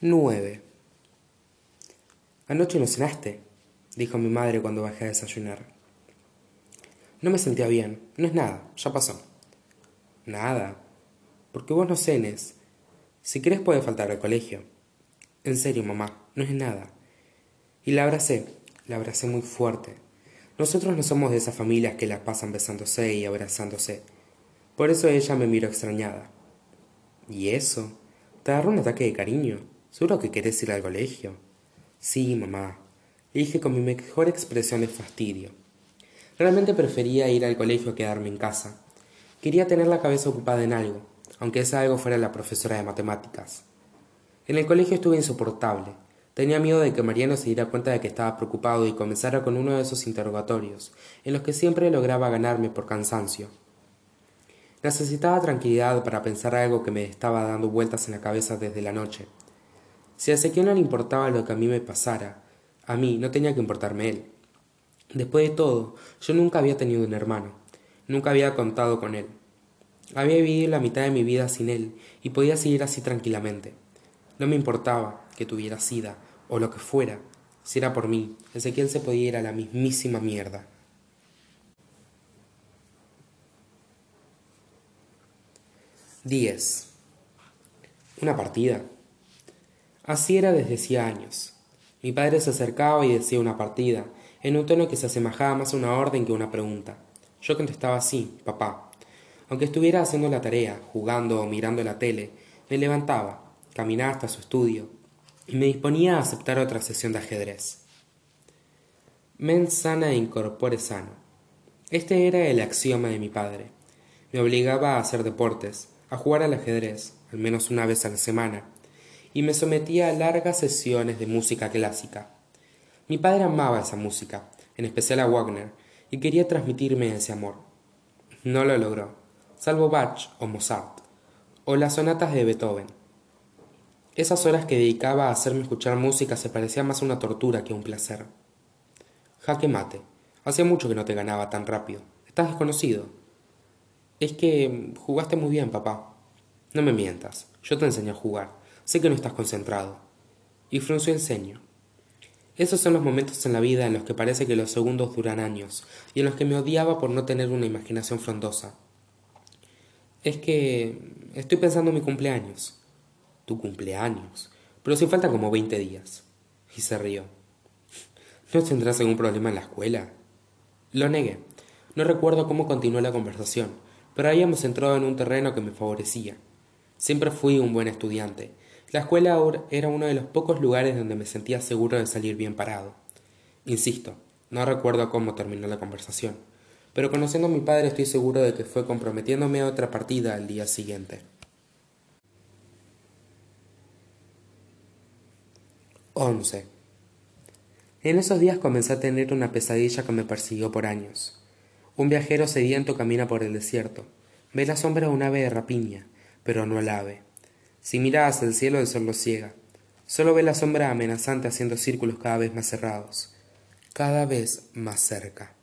9. Anoche no cenaste, dijo mi madre cuando bajé a desayunar. No me sentía bien. No es nada, ya pasó. Nada. Porque vos no cenes. Si querés puede faltar al colegio. En serio, mamá, no es nada. Y la abracé, la abracé muy fuerte. Nosotros no somos de esas familias que las pasan besándose y abrazándose. Por eso ella me miró extrañada. ¿Y eso? ¿Te agarró un ataque de cariño? ¿Seguro que querés ir al colegio? Sí, mamá, le dije con mi mejor expresión de fastidio. Realmente prefería ir al colegio a quedarme en casa. Quería tener la cabeza ocupada en algo, aunque ese algo fuera la profesora de matemáticas. En el colegio estuve insoportable. Tenía miedo de que Mariano se diera cuenta de que estaba preocupado y comenzara con uno de esos interrogatorios, en los que siempre lograba ganarme por cansancio. Necesitaba tranquilidad para pensar algo que me estaba dando vueltas en la cabeza desde la noche, si a Ezequiel no le importaba lo que a mí me pasara, a mí no tenía que importarme él. Después de todo, yo nunca había tenido un hermano, nunca había contado con él. Había vivido la mitad de mi vida sin él y podía seguir así tranquilamente. No me importaba que tuviera sida o lo que fuera. Si era por mí, Ezequiel se podía ir a la mismísima mierda. 10. Una partida. Así era desde hacía años. Mi padre se acercaba y decía una partida, en un tono que se asemejaba más a una orden que a una pregunta. Yo contestaba así, papá. Aunque estuviera haciendo la tarea, jugando o mirando la tele, me levantaba, caminaba hasta su estudio y me disponía a aceptar otra sesión de ajedrez. Mens sana e incorpore sano. Este era el axioma de mi padre. Me obligaba a hacer deportes, a jugar al ajedrez, al menos una vez a la semana, y me sometía a largas sesiones de música clásica. Mi padre amaba esa música, en especial a Wagner, y quería transmitirme ese amor. No lo logró, salvo Bach o Mozart, o las sonatas de Beethoven. Esas horas que dedicaba a hacerme escuchar música se parecían más a una tortura que a un placer. Jaque mate. Hacía mucho que no te ganaba tan rápido. Estás desconocido. Es que jugaste muy bien, papá. No me mientas. Yo te enseñé a jugar. Sé que no estás concentrado. Y frunció el ceño. Esos son los momentos en la vida en los que parece que los segundos duran años, y en los que me odiaba por no tener una imaginación frondosa. Es que estoy pensando en mi cumpleaños. Tu cumpleaños. Pero si faltan como veinte días. Y se rió. ¿No tendrás algún problema en la escuela? Lo negué. No recuerdo cómo continuó la conversación, pero habíamos entrado en un terreno que me favorecía. Siempre fui un buen estudiante, la escuela era uno de los pocos lugares donde me sentía seguro de salir bien parado. Insisto, no recuerdo cómo terminó la conversación, pero conociendo a mi padre estoy seguro de que fue comprometiéndome a otra partida al día siguiente. 11. En esos días comencé a tener una pesadilla que me persiguió por años. Un viajero sediento camina por el desierto. Ve la sombra de un ave de rapiña, pero no al ave. Si mira hacia el cielo, el sol lo ciega. Solo ve la sombra amenazante haciendo círculos cada vez más cerrados, cada vez más cerca.